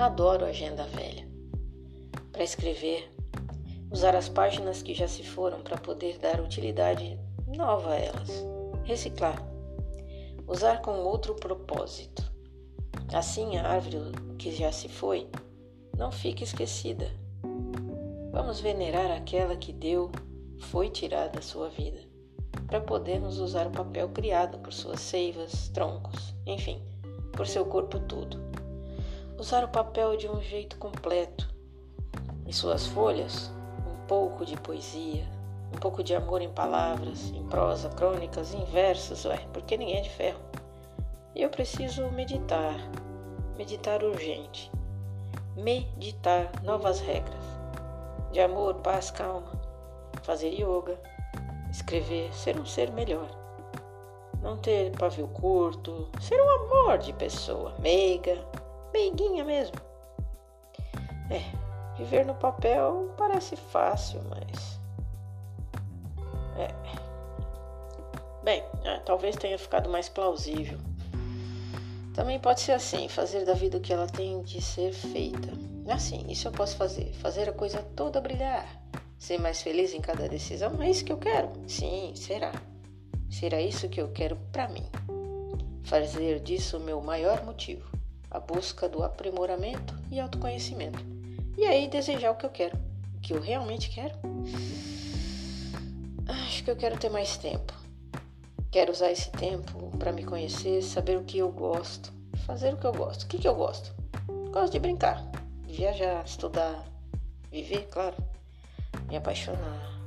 Adoro a agenda velha. Para escrever, usar as páginas que já se foram para poder dar utilidade nova a elas. Reciclar. Usar com outro propósito. Assim a árvore que já se foi não fica esquecida. Vamos venerar aquela que deu, foi tirada da sua vida para podermos usar o papel criado por suas seivas, troncos, enfim, por seu corpo todo. Usar o papel de um jeito completo. Em suas folhas, um pouco de poesia, um pouco de amor em palavras, em prosa, crônicas, em versos, ué, porque ninguém é de ferro. E eu preciso meditar, meditar urgente, meditar novas regras, de amor, paz, calma, fazer yoga, escrever, ser um ser melhor. Não ter pavio curto, ser um amor de pessoa, meiga, meiguinha mesmo. É, viver no papel parece fácil, mas. É. Bem, é, talvez tenha ficado mais plausível. Também pode ser assim, fazer da vida o que ela tem de ser feita. Assim, isso eu posso fazer, fazer a coisa toda brilhar Ser mais feliz em cada decisão? É isso que eu quero? Sim, será. Será isso que eu quero para mim. Fazer disso o meu maior motivo, a busca do aprimoramento e autoconhecimento. E aí desejar o que eu quero, o que eu realmente quero. Acho que eu quero ter mais tempo. Quero usar esse tempo para me conhecer, saber o que eu gosto, fazer o que eu gosto. O que, que eu gosto? Gosto de brincar, viajar, estudar, viver, claro me apaixonar,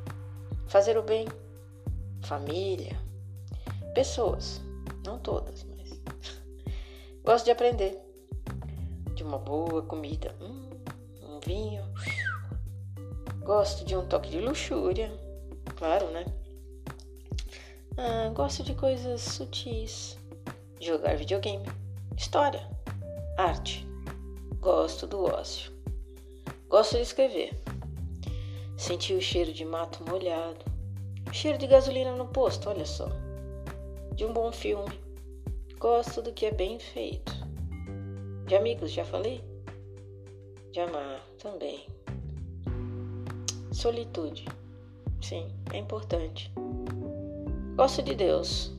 fazer o bem, família, pessoas, não todas, mas gosto de aprender, de uma boa comida, hum, um vinho, gosto de um toque de luxúria, claro, né? Ah, gosto de coisas sutis, jogar videogame, história, arte, gosto do ócio, gosto de escrever. Senti o cheiro de mato molhado, cheiro de gasolina no posto, olha só. De um bom filme. Gosto do que é bem feito. De amigos, já falei? De amar também. Solitude. Sim, é importante. Gosto de Deus.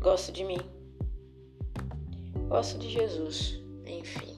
Gosto de mim. Gosto de Jesus. Enfim.